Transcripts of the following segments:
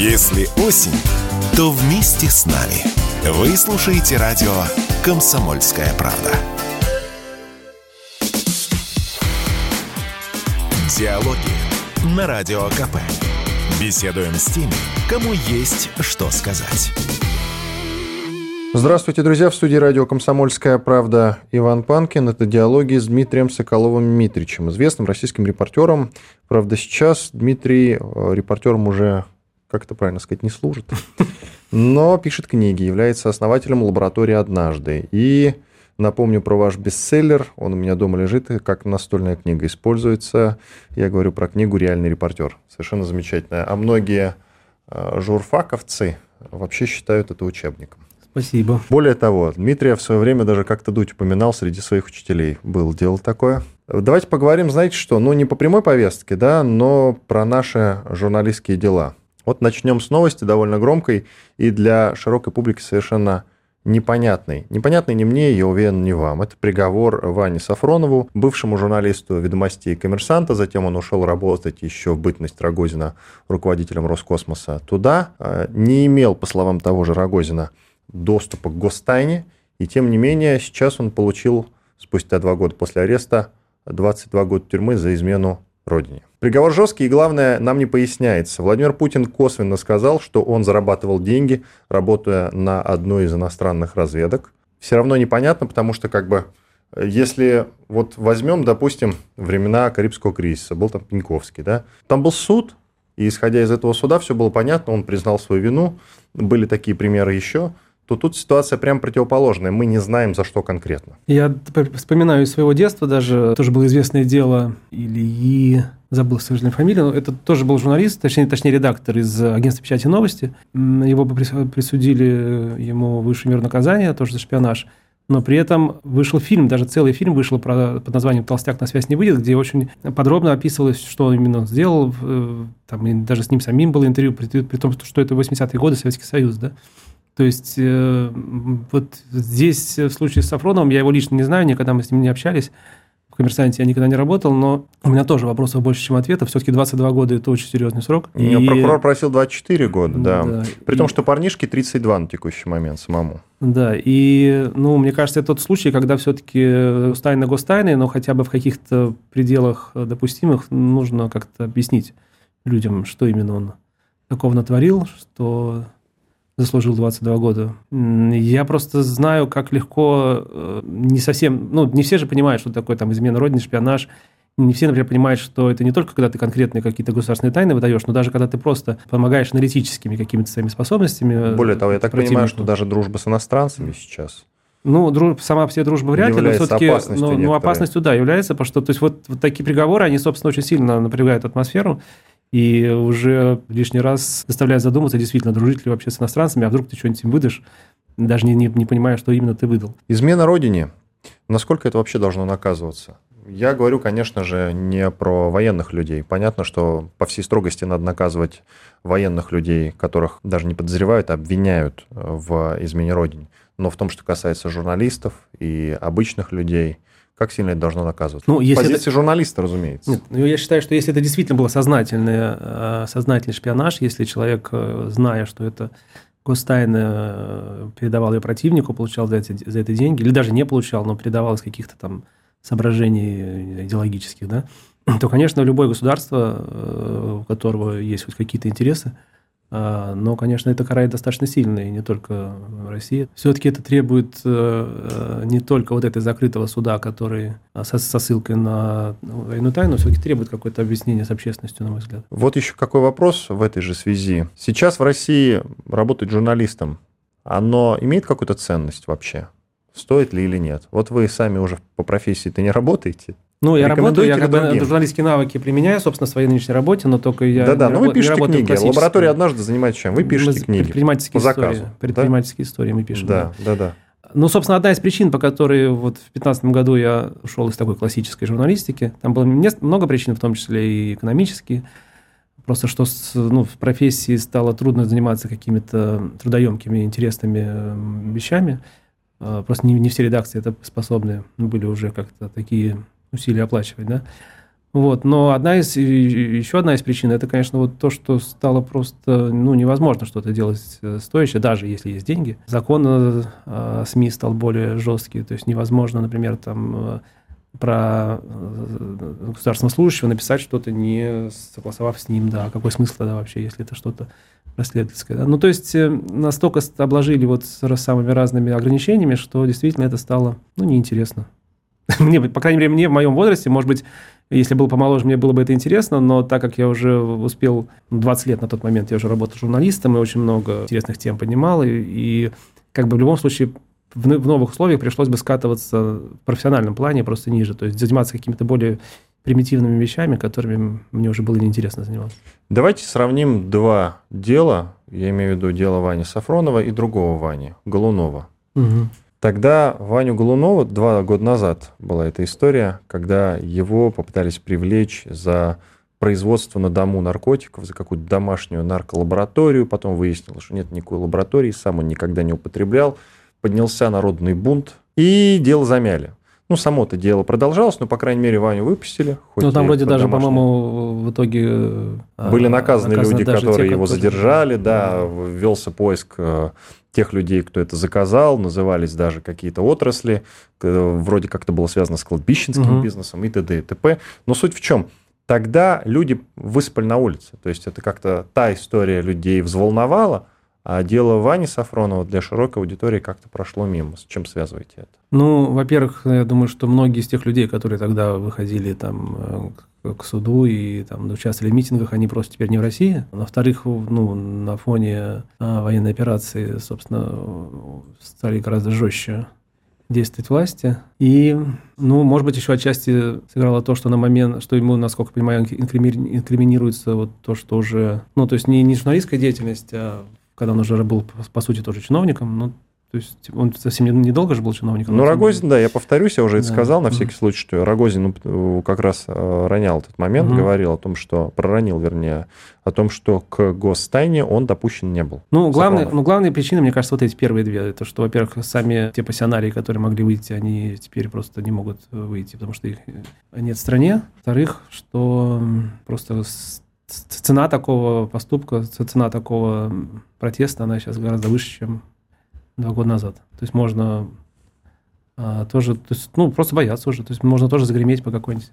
Если осень, то вместе с нами. Вы слушаете радио «Комсомольская правда». Диалоги на Радио КП. Беседуем с теми, кому есть что сказать. Здравствуйте, друзья. В студии радио «Комсомольская правда» Иван Панкин. Это диалоги с Дмитрием Соколовым-Митричем, известным российским репортером. Правда, сейчас Дмитрий э, репортером уже, как это правильно сказать, не служит, но пишет книги, является основателем лаборатории «Однажды». И напомню про ваш бестселлер. Он у меня дома лежит, как настольная книга используется. Я говорю про книгу «Реальный репортер». Совершенно замечательная. А многие э, журфаковцы вообще считают это учебником. Спасибо. Более того, Дмитрия в свое время даже как-то Дудь упоминал среди своих учителей. Был, дело такое. Давайте поговорим, знаете что, ну не по прямой повестке, да, но про наши журналистские дела. Вот начнем с новости довольно громкой и для широкой публики совершенно непонятный. Непонятный не мне, я уверен, не вам. Это приговор Ване Сафронову, бывшему журналисту «Ведомостей» и «Коммерсанта». Затем он ушел работать еще в бытность Рогозина руководителем Роскосмоса туда. А, не имел, по словам того же Рогозина, доступа к гостайне, и тем не менее сейчас он получил спустя два года после ареста 22 года тюрьмы за измену родине. Приговор жесткий, и главное, нам не поясняется. Владимир Путин косвенно сказал, что он зарабатывал деньги, работая на одной из иностранных разведок. Все равно непонятно, потому что как бы если вот возьмем, допустим, времена Карибского кризиса, был там Пеньковский, да, там был суд, и исходя из этого суда все было понятно, он признал свою вину, были такие примеры еще – то тут ситуация прям противоположная. Мы не знаем, за что конкретно. Я вспоминаю из своего детства даже, тоже было известное дело Ильи, забыл свою фамилию, но это тоже был журналист, точнее, точнее редактор из агентства печати новости. Его присудили ему высшую меру наказания, тоже за шпионаж. Но при этом вышел фильм, даже целый фильм вышел про, под названием «Толстяк на связь не выйдет», где очень подробно описывалось, что он именно сделал. Э, там, даже с ним самим было интервью, при, при том, что это 80-е годы, Советский Союз. Да? То есть э, вот здесь в случае с Сафроновым, я его лично не знаю, никогда мы с ним не общались, в коммерсанте я никогда не работал, но у меня тоже вопросов больше, чем ответов. Все-таки 22 года – это очень серьезный срок. И... прокурор просил 24 года, да. да. При и... том, что парнишке 32 на текущий момент самому. Да, и, ну, мне кажется, это тот случай, когда все-таки тайна гостайны, но хотя бы в каких-то пределах допустимых нужно как-то объяснить людям, что именно он такого натворил, что заслужил 22 года. Я просто знаю, как легко, э, не совсем, ну, не все же понимают, что такое там измена родины, шпионаж. Не все, например, понимают, что это не только когда ты конкретные какие-то государственные тайны выдаешь, но даже когда ты просто помогаешь аналитическими какими-то своими способностями. Более того, я так понимаю, что даже дружба с иностранцами сейчас ну, друж, сама все дружба вряд ли, но все-таки опасностью, ну, ну, опасностью, да, является, потому что то есть вот, вот такие приговоры, они, собственно, очень сильно напрягают атмосферу, и уже лишний раз заставляет задуматься, действительно, дружить ли вообще с иностранцами, а вдруг ты что-нибудь им выдашь, даже не, не, не понимая, что именно ты выдал. Измена родине. Насколько это вообще должно наказываться? Я говорю, конечно же, не про военных людей. Понятно, что по всей строгости надо наказывать военных людей, которых даже не подозревают, а обвиняют в измене родине. Но в том, что касается журналистов и обычных людей – как сильно это должно наказываться? Ну, если Позиция это... журналиста, разумеется. Нет, ну, я считаю, что если это действительно был сознательный, э, сознательный шпионаж, если человек, э, зная, что это гостайна, э, передавал ее противнику, получал за, эти, за это деньги, или даже не получал, но передавал из каких-то там соображений идеологических, да, то, конечно, любое государство, у которого есть хоть какие-то интересы, но, конечно, это карает достаточно сильно, и не только Россия. Все-таки это требует э, э, не только вот этого закрытого суда, который а, со, ссылкой на военную тайну, все-таки требует какое-то объяснение с общественностью, на мой взгляд. Вот еще какой вопрос в этой же связи. Сейчас в России работать журналистом, оно имеет какую-то ценность вообще? Стоит ли или нет? Вот вы сами уже по профессии-то не работаете, ну, я работаю, я как бы журналистские навыки применяю, собственно, в своей нынешней работе, но только я Да-да, но вы пишете книги. Лаборатория однажды занимается чем? Вы пишете мы книги предпринимательские по заказу. Истории, предпринимательские да? истории мы пишем. Да, да-да. Ну, собственно, одна из причин, по которой вот в 2015 году я ушел из такой классической журналистики, там было много причин, в том числе и экономические, просто что ну, в профессии стало трудно заниматься какими-то трудоемкими, интересными вещами. А, просто не, не все редакции это способны были уже как-то такие усилия оплачивать, да. Вот. Но одна из, еще одна из причин, это, конечно, вот то, что стало просто ну, невозможно что-то делать э, стоящее, даже если есть деньги. Закон о э, СМИ стал более жесткий, то есть невозможно, например, там э, про государственного служащего написать что-то, не согласовав с ним, да, какой смысл тогда вообще, если это что-то расследовательское. Да? Ну, то есть настолько обложили вот с самыми разными ограничениями, что действительно это стало, ну, неинтересно. Мне, по крайней мере, мне в моем возрасте, может быть, если был помоложе, мне было бы это интересно, но так как я уже успел 20 лет на тот момент, я уже работал журналистом и очень много интересных тем поднимал, и, и как бы в любом случае в, в новых условиях пришлось бы скатываться в профессиональном плане просто ниже, то есть заниматься какими-то более примитивными вещами, которыми мне уже было неинтересно заниматься. Давайте сравним два дела, я имею в виду дело Вани Сафронова и другого Вани, Голунова. Угу. Тогда Ваню Голунова, два года назад была эта история, когда его попытались привлечь за производство на дому наркотиков, за какую-то домашнюю нарколабораторию. Потом выяснилось, что нет никакой лаборатории, сам он никогда не употреблял. Поднялся народный бунт, и дело замяли. Ну, само это дело продолжалось, но, по крайней мере, Ваню выпустили. Ну, там вроде даже, по-моему, в итоге... Были наказаны, наказаны люди, которые те, его задержали, да, велся поиск э, тех людей, кто это заказал, назывались даже какие-то отрасли, вроде как это было связано с кладбищенским угу. бизнесом и т.д. и т.п. Но суть в чем? Тогда люди высыпали на улице. То есть это как-то та история людей взволновала, а дело Вани Сафронова для широкой аудитории как-то прошло мимо. С чем связываете это? Ну, во-первых, я думаю, что многие из тех людей, которые тогда выходили там э, к суду и там участвовали в митингах, они просто теперь не в России. Во-вторых, ну, на фоне а, военной операции, собственно, стали гораздо жестче действовать власти. И, ну, может быть, еще отчасти сыграло то, что на момент, что ему, насколько я понимаю, инкриминируется вот то, что уже, ну, то есть не, не журналистская деятельность, а когда он уже был, по сути, тоже чиновником, но то есть он совсем недолго же был чиновником. Ну, Рогозин, да, я повторюсь, я уже это да. сказал на всякий случай, что Рогозин ну, как раз э, ронял этот момент, угу. говорил о том, что, проронил, вернее, о том, что к гостайне он допущен не был. Ну, главное, ну, главные причины, мне кажется, вот эти первые две. Это что, во-первых, сами те пассионарии, которые могли выйти, они теперь просто не могут выйти, потому что их нет в стране. Во-вторых, что просто цена такого поступка, цена такого протеста, она сейчас гораздо выше, чем два года назад. То есть можно а, тоже, то есть, ну, просто бояться уже. То есть можно тоже загреметь по какой-нибудь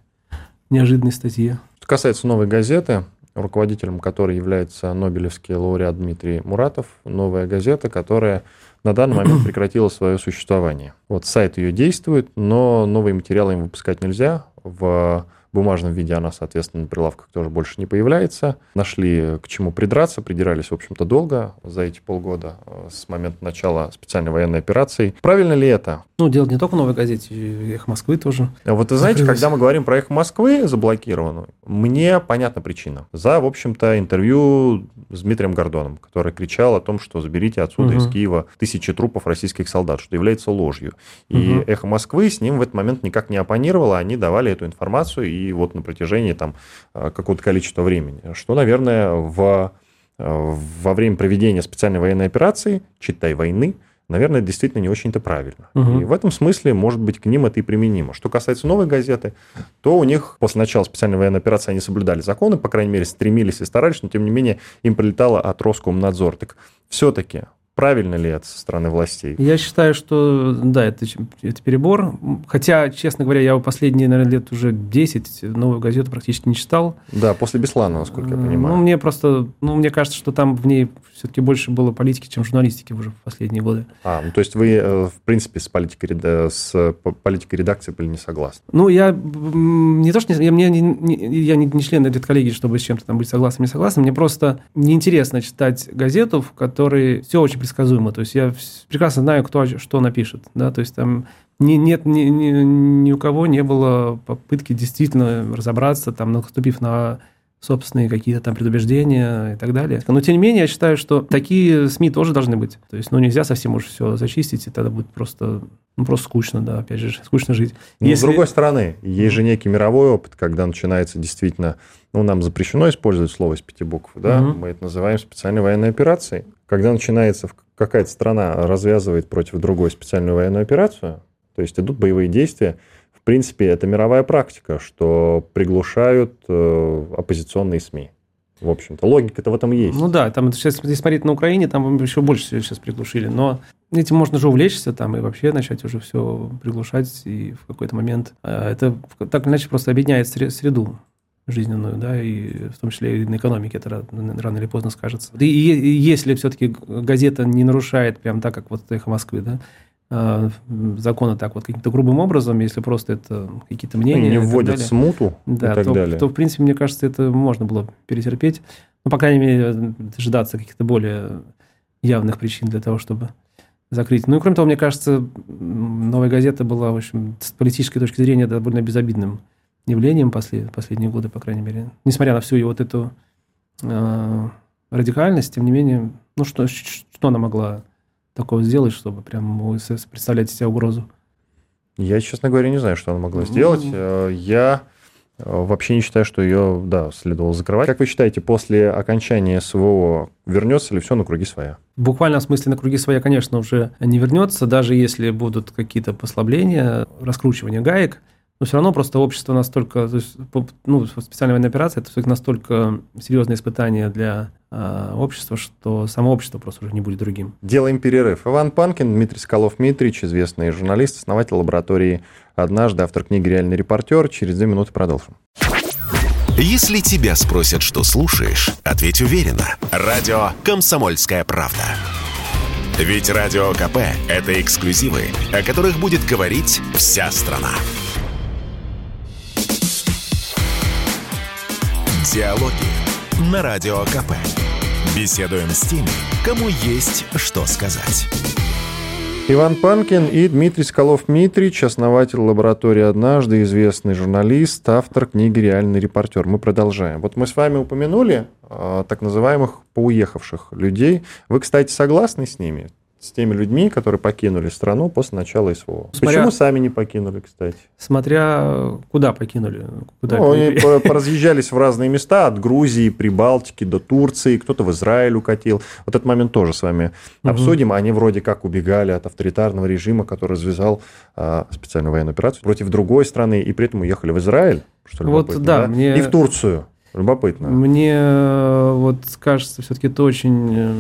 неожиданной статье. Что касается новой газеты, руководителем которой является Нобелевский лауреат Дмитрий Муратов, новая газета, которая на данный момент прекратила свое существование. Вот сайт ее действует, но новые материалы им выпускать нельзя. В бумажном виде она, соответственно, на прилавках тоже больше не появляется. Нашли к чему придраться, придирались, в общем-то, долго за эти полгода э, с момента начала специальной военной операции. Правильно ли это? Ну, дело не только в «Новой газете», «Эхо Москвы» тоже. Вот вы знаете, когда мы говорим про «Эхо Москвы» заблокированную, мне понятна причина. За, в общем-то, интервью с Дмитрием Гордоном, который кричал о том, что заберите отсюда угу. из Киева тысячи трупов российских солдат, что является ложью. И угу. «Эхо Москвы» с ним в этот момент никак не оппонировало, они давали эту информацию, и вот на протяжении там э, какого-то количества времени. Что, наверное, в, э, во время проведения специальной военной операции, читай войны, наверное, действительно не очень-то правильно. Угу. И в этом смысле, может быть, к ним это и применимо. Что касается новой газеты, то у них после начала специальной военной операции они соблюдали законы, по крайней мере, стремились и старались, но, тем не менее, им прилетало от Роскомнадзор. Так все-таки Правильно ли это со стороны властей? Я считаю, что да, это, это перебор. Хотя, честно говоря, я последние, наверное, лет уже 10 новую газету практически не читал. Да, после Беслана, насколько я понимаю. Ну, мне просто, ну, мне кажется, что там в ней все-таки больше было политики, чем журналистики уже в последние годы. А, ну, то есть вы, э, в принципе, с политикой, с политикой редакции были не согласны? Ну, я не то, что не, я, мне, не, я не, не член этой коллегии, чтобы с чем-то там быть согласным, не согласным. Мне просто неинтересно читать газету, в которой все очень предсказуемо. То есть я прекрасно знаю, кто что напишет. Да? То есть там ни, нет, ни, ни, ни у кого не было попытки действительно разобраться, там, наступив на собственные какие-то там предубеждения и так далее. Но, тем не менее, я считаю, что такие СМИ тоже должны быть. То есть, ну, нельзя совсем уж все зачистить, и тогда будет просто, ну, просто скучно, да, опять же, скучно жить. Но, Если... с другой стороны, есть же некий мировой опыт, когда начинается действительно, ну, нам запрещено использовать слово из пяти букв, да, угу. мы это называем специальной военной операцией. Когда начинается какая-то страна развязывает против другой специальную военную операцию, то есть идут боевые действия, принципе, это мировая практика, что приглушают э, оппозиционные СМИ. В общем-то, логика-то в этом есть. Ну да, там сейчас, если смотреть на Украине, там еще больше сейчас приглушили. Но этим можно же увлечься там и вообще начать уже все приглушать. И в какой-то момент э, это так или иначе просто объединяет среду жизненную, да, и в том числе и на экономике это рано или поздно скажется. И, и если все-таки газета не нарушает прям так, как вот «Эхо Москвы», да, э, законы так вот каким-то грубым образом, если просто это какие-то мнения. Не вводят смуту да, и так то, далее. то, в принципе, мне кажется, это можно было перетерпеть. Ну, по крайней мере, дожидаться каких-то более явных причин для того, чтобы закрыть. Ну и кроме того, мне кажется, новая газета была, в общем, с политической точки зрения довольно безобидным явлением послед, последние годы, по крайней мере. Несмотря на всю вот эту э, радикальность, тем не менее, ну что, что она могла такого сделать, чтобы прям представлять себе угрозу? Я, честно говоря, не знаю, что она могла сделать. Mm-hmm. Я э, вообще не считаю, что ее, да, следовало закрывать. Как вы считаете, после окончания СВО вернется ли все на круги своя? В буквальном смысле на круги своя, конечно, уже не вернется, даже если будут какие-то послабления, раскручивание гаек – но все равно просто общество настолько, то есть, ну, специальная военная операция, это все-таки настолько серьезное испытание для э, общества, что само общество просто уже не будет другим. Делаем перерыв. Иван Панкин, Дмитрий Скалов-Митрич, известный журналист, основатель лаборатории «Однажды», автор книги «Реальный репортер». Через две минуты продолжим. Если тебя спросят, что слушаешь, ответь уверенно. Радио «Комсомольская правда». Ведь Радио КП – это эксклюзивы, о которых будет говорить вся страна. Диалоги на Радио КП. Беседуем с теми, кому есть что сказать. Иван Панкин и Дмитрий Скалов-Митрич, основатель лаборатории «Однажды», известный журналист, автор книги «Реальный репортер». Мы продолжаем. Вот мы с вами упомянули э, так называемых поуехавших людей. Вы, кстати, согласны с ними? С теми людьми, которые покинули страну после начала СВО. Смотря... Почему сами не покинули, кстати? Смотря куда покинули. Куда ну, они поразъезжались в разные места, от Грузии, Прибалтики до Турции, кто-то в Израиль укатил. Вот этот момент тоже с вами угу. обсудим. Они вроде как убегали от авторитарного режима, который развязал а, специальную военную операцию против другой страны, и при этом уехали в Израиль, что вот, да, да? Мне... и в Турцию. Любопытно. Мне э, вот кажется, все-таки это очень э,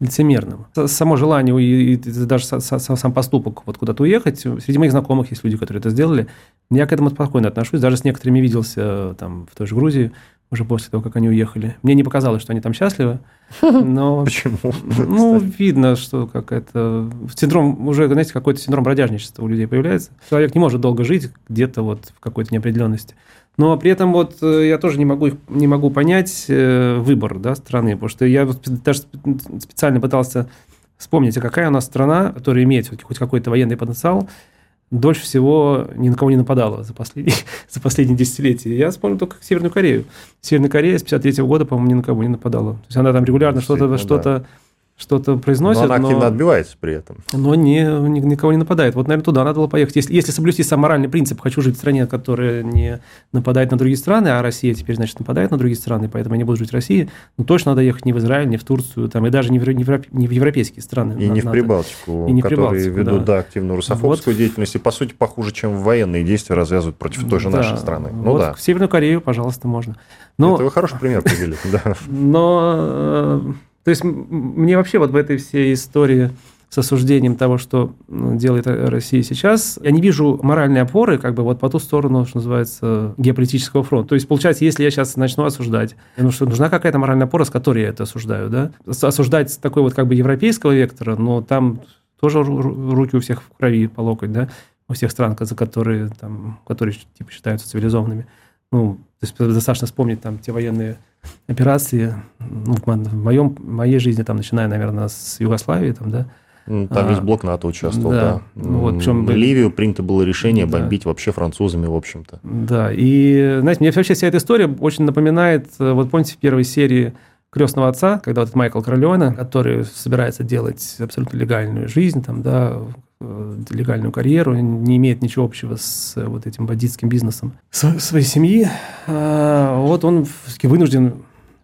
лицемерным. Само желание и, даже сам поступок вот куда-то уехать, среди моих знакомых есть люди, которые это сделали, я к этому спокойно отношусь, даже с некоторыми виделся там в той же Грузии, уже после того, как они уехали. Мне не показалось, что они там счастливы. Но, Почему? Ну, видно, что как это... Синдром, уже, знаете, какой-то синдром бродяжничества у людей появляется. Человек не может долго жить где-то вот в какой-то неопределенности. Но при этом вот э, я тоже не могу, не могу понять э, выбор да, страны, потому что я даже специально пытался вспомнить, а какая у нас страна, которая имеет хоть какой-то военный потенциал, дольше всего ни на кого не нападала за последние, за последние десятилетия. Я вспомнил только Северную Корею. Северная Корея с 53 года, по-моему, ни на кого не нападала. То есть она там регулярно что-то что да что-то произносит. Но она активно но, отбивается при этом. Но не, ни, никого не нападает. Вот, наверное, туда надо было поехать. Если, если соблюсти сам моральный принцип, хочу жить в стране, которая не нападает на другие страны, а Россия теперь, значит, нападает на другие страны, поэтому я не буду жить в России, ну, точно надо ехать не в Израиль, не в Турцию, там, и даже не в, не в, не в европейские страны. И надо, не в Прибалтику, и не которые Прибалтику, ведут, да, да активную русофобскую вот. деятельность, и, по сути, похуже, чем военные действия развязывают против той же да. нашей страны. Ну, вот да. В Северную Корею, пожалуйста, можно. Но, Это вы хороший пример привели. Но э, то есть мне вообще вот в этой всей истории с осуждением того, что ну, делает Россия сейчас, я не вижу моральной опоры как бы вот по ту сторону, что называется, геополитического фронта. То есть, получается, если я сейчас начну осуждать, ну что, нужна какая-то моральная опора, с которой я это осуждаю, да? Осуждать такой вот как бы европейского вектора, но там тоже руки у всех в крови по локоть, да? У всех стран, за которые, там, которые типа, считаются цивилизованными. Ну, то есть достаточно вспомнить там те военные операции, ну, в, моем, в моей жизни, там, начиная, наверное, с Югославии, там, да, там а, весь блок НАТО участвовал, да. да. Вот, причем... Ливию принято было решение да. бомбить вообще французами, в общем-то. Да, и, знаете, мне вообще вся эта история очень напоминает, э, вот помните, в первой серии крестного отца, когда вот Майкл Королеона, который собирается делать абсолютно легальную жизнь, там, да, легальную карьеру, не имеет ничего общего с э, вот этим бандитским бизнесом своей семьи, а, вот он вынужден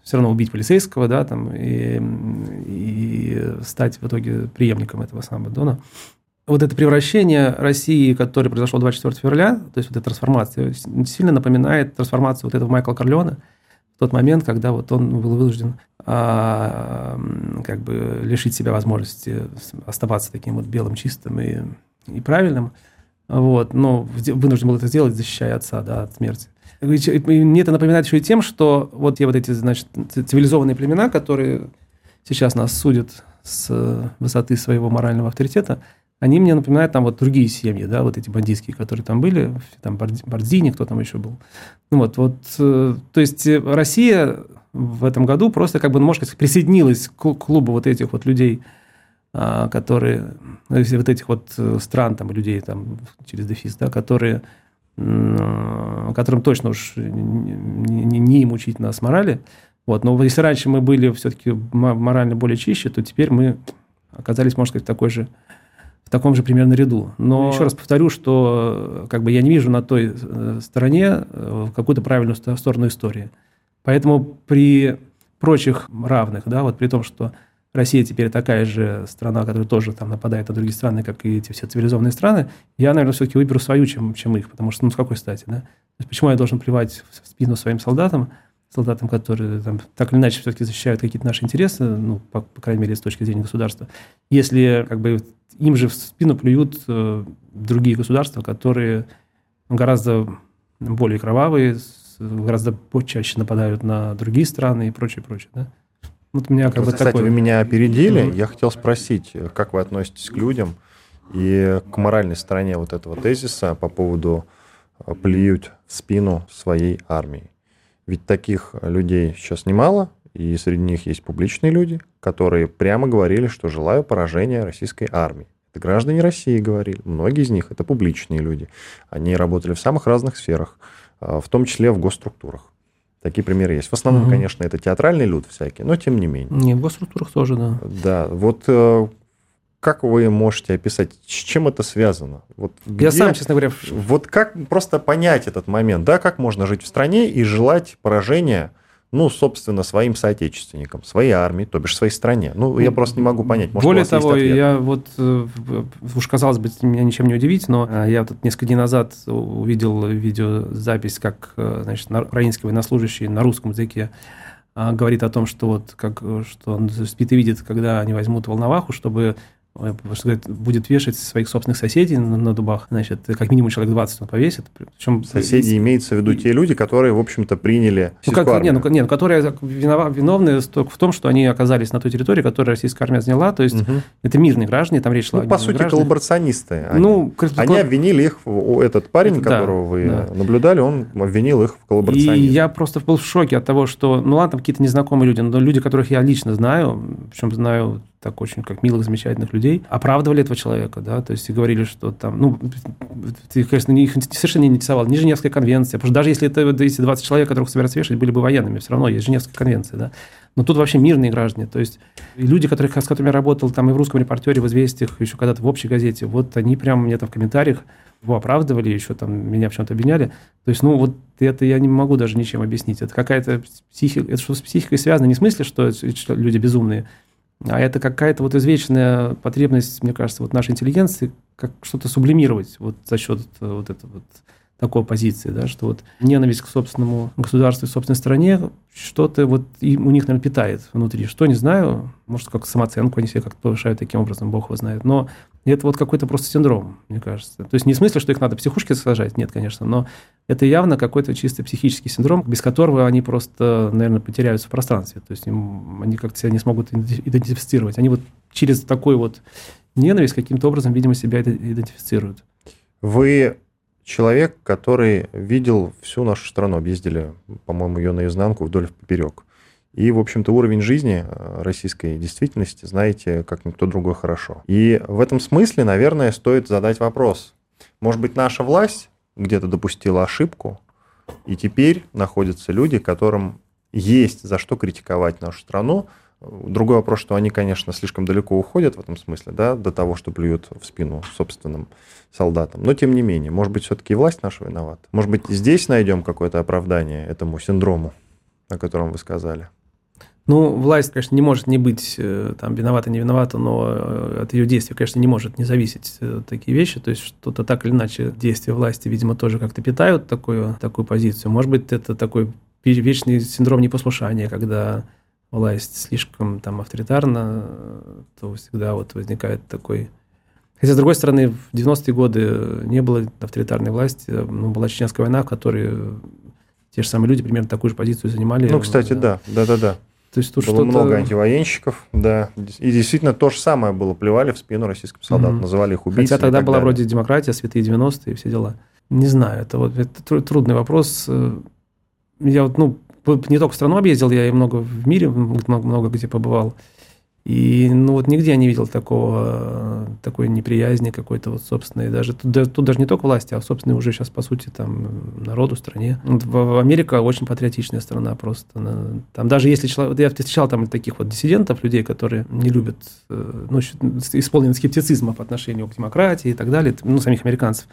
все равно убить полицейского, да, там, и, и стать в итоге преемником этого самого Дона. вот это превращение России, которое произошло 24 февраля, то есть вот эта трансформация, сильно напоминает трансформацию вот этого Майкла Корлеона тот момент, когда вот он был вынужден а, как бы лишить себя возможности оставаться таким вот белым, чистым и, и правильным. Вот, но вынужден был это сделать, защищая отца да, от смерти. И мне это напоминает еще и тем, что вот те вот эти, значит, цивилизованные племена, которые сейчас нас судят с высоты своего морального авторитета, они мне напоминают там вот другие семьи, да, вот эти бандитские, которые там были, там Бардини, кто там еще был. Ну вот, вот, э, то есть Россия в этом году просто как бы, ну, можно сказать, присоединилась к клубу вот этих вот людей, а, которые, ну, вот этих вот э, стран, там, людей там через дефис, да, которые, которым точно уж не, не, не им учить нас морали. Вот. Но если раньше мы были все-таки морально более чище, то теперь мы оказались, можно сказать, в такой же в таком же примерно ряду. Но еще раз повторю, что как бы я не вижу на той э, стороне э, какую-то правильную сторону истории. Поэтому при прочих равных, да, вот при том, что Россия теперь такая же страна, которая тоже там нападает на другие страны, как и эти все цивилизованные страны, я, наверное, все-таки выберу свою, чем, чем их, потому что, ну, с какой стати, да? То есть, почему я должен плевать в спину своим солдатам, солдатам, которые там, так или иначе все-таки защищают какие-то наши интересы, ну, по, по крайней мере, с точки зрения государства, если как бы им же в спину плюют э, другие государства, которые гораздо более кровавые, гораздо чаще нападают на другие страны и прочее, прочее, да? Вот у меня как вот, бы кстати, такой... вы меня опередили. Mm-hmm. Я хотел спросить, как вы относитесь к людям и к моральной стороне вот этого тезиса по поводу э, плюют в спину своей армии. Ведь таких людей сейчас немало, и среди них есть публичные люди, которые прямо говорили, что желаю поражения российской армии. Это граждане России говорили. Многие из них это публичные люди. Они работали в самых разных сферах, а, в том числе в госструктурах. Такие примеры есть. В основном, угу. конечно, это театральный люд всякий, но тем не менее. Не, в госструктурах тоже, да. Да, вот э, как вы можете описать, с чем это связано? Вот где, Я сам, честно говоря... Вот как просто понять этот момент, да, как можно жить в стране и желать поражения, ну, собственно, своим соотечественникам, своей армии, то бишь своей стране. Ну, я просто не могу понять. Может, Более того, я вот, э, уж казалось бы, меня ничем не удивить, но э, я тут несколько дней назад увидел видеозапись, как, э, значит, украинский военнослужащий на русском языке говорит о том, что вот как что он спит и видит, когда они возьмут волноваху, чтобы что говорит, будет вешать своих собственных соседей на, на дубах, значит, как минимум человек 20 он повесит. Причем Соседи и... имеется в виду те люди, которые, в общем-то, приняли ну, как, армию. Нет, ну, нет, которые винов, виновны только в том, что они оказались на той территории, которую российская армия заняла, то есть угу. это мирные граждане, там речь шла ну, по сути, граждане. коллаборационисты. Они, ну, они обвинили их, этот парень, это, которого да, вы да. наблюдали, он обвинил их в коллаборационизме. И я просто был в шоке от того, что, ну ладно, там какие-то незнакомые люди, но люди, которых я лично знаю, причем знаю так очень как милых, замечательных людей, оправдывали этого человека, да, то есть и говорили, что там, ну, ты, конечно, их совершенно не интересовало, не Женевская конвенция, потому что даже если это эти 20 человек, которых собираются вешать, были бы военными, все равно есть Женевская конвенция, да, но тут вообще мирные граждане, то есть люди, которых, с которыми я работал там и в «Русском репортере», в «Известиях», еще когда-то в «Общей газете», вот они прямо мне там в комментариях его оправдывали, еще там меня в чем-то обвиняли. То есть, ну, вот это я не могу даже ничем объяснить. Это какая-то психика, это что с психикой связано, не в смысле, что люди безумные, а это какая-то вот извечная потребность, мне кажется, вот нашей интеллигенции, как что-то сублимировать вот за счет вот этого вот такой позиции, да, что вот ненависть к собственному государству и собственной стране что-то вот и у них, наверное, питает внутри. Что, не знаю, может, как самооценку они себе как-то повышают таким образом, бог его знает. Но это вот какой-то просто синдром, мне кажется. То есть не в смысле, что их надо психушки сажать, нет, конечно, но это явно какой-то чисто психический синдром, без которого они просто, наверное, потеряются в пространстве. То есть им, они как-то себя не смогут идентифицировать. Они вот через такой вот ненависть каким-то образом, видимо, себя идентифицируют. Вы человек, который видел всю нашу страну, объездили, по-моему, ее наизнанку вдоль поперек. И, в общем-то, уровень жизни э, российской действительности знаете, как никто другой хорошо. И в этом смысле, наверное, стоит задать вопрос. Может быть, наша власть где-то допустила ошибку, и теперь находятся люди, которым есть за что критиковать нашу страну, Другой вопрос, что они, конечно, слишком далеко уходят в этом смысле, да, до того, что плюют в спину собственным солдатам. Но, тем не менее, может быть, все-таки власть наша виновата. Может быть, здесь найдем какое-то оправдание этому синдрому, о котором вы сказали. Ну, власть, конечно, не может не быть э, там виновата, не виновата, но э, от ее действий, конечно, не может не зависеть э, такие вещи. То есть что-то так или иначе действия власти, видимо, тоже как-то питают такую, такую позицию. Может быть, это такой вечный синдром непослушания, когда власть слишком там авторитарна, то всегда вот возникает такой... Хотя, с другой стороны, в 90-е годы не было авторитарной власти, ну, была Чеченская война, в которой те же самые люди примерно такую же позицию занимали. Ну, кстати, да, да-да-да. То есть тут Было много антивоенщиков, да. И действительно то же самое было. Плевали в спину российским солдатам, mm называли их убийцами. Хотя тогда была далее. вроде демократия, святые 90-е и все дела. Не знаю, это вот это трудный вопрос. Я вот, ну, не только страну объездил, я и много в мире, много, много где побывал. И ну вот нигде я не видел такого, такой неприязни какой-то вот собственной. Даже, тут, тут даже не только власти, а собственной уже сейчас, по сути, там, народу, стране. Вот в, Америка очень патриотичная страна просто. Там даже если человек... Я встречал там таких вот диссидентов, людей, которые не любят, э, ну, исполнены скептицизма по отношению к демократии и так далее, ну, самих американцев.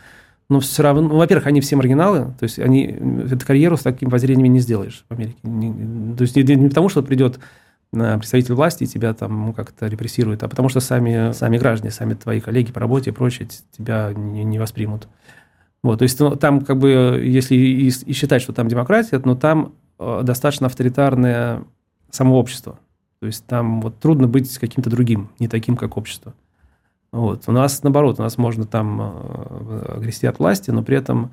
Но все равно, ну, во-первых, они все маргиналы, то есть они эту карьеру с таким воззрениями не сделаешь в Америке. Не, то есть не, не потому, что придет представитель власти тебя там ну, как-то репрессирует, а потому что сами, сами граждане, сами твои коллеги по работе и прочее тебя не, не воспримут. Вот, то есть ну, там как бы, если и, и считать, что там демократия, но там э, достаточно авторитарное само общество. То есть там вот трудно быть каким-то другим, не таким, как общество. Вот. У нас наоборот, у нас можно там э, грести от власти, но при этом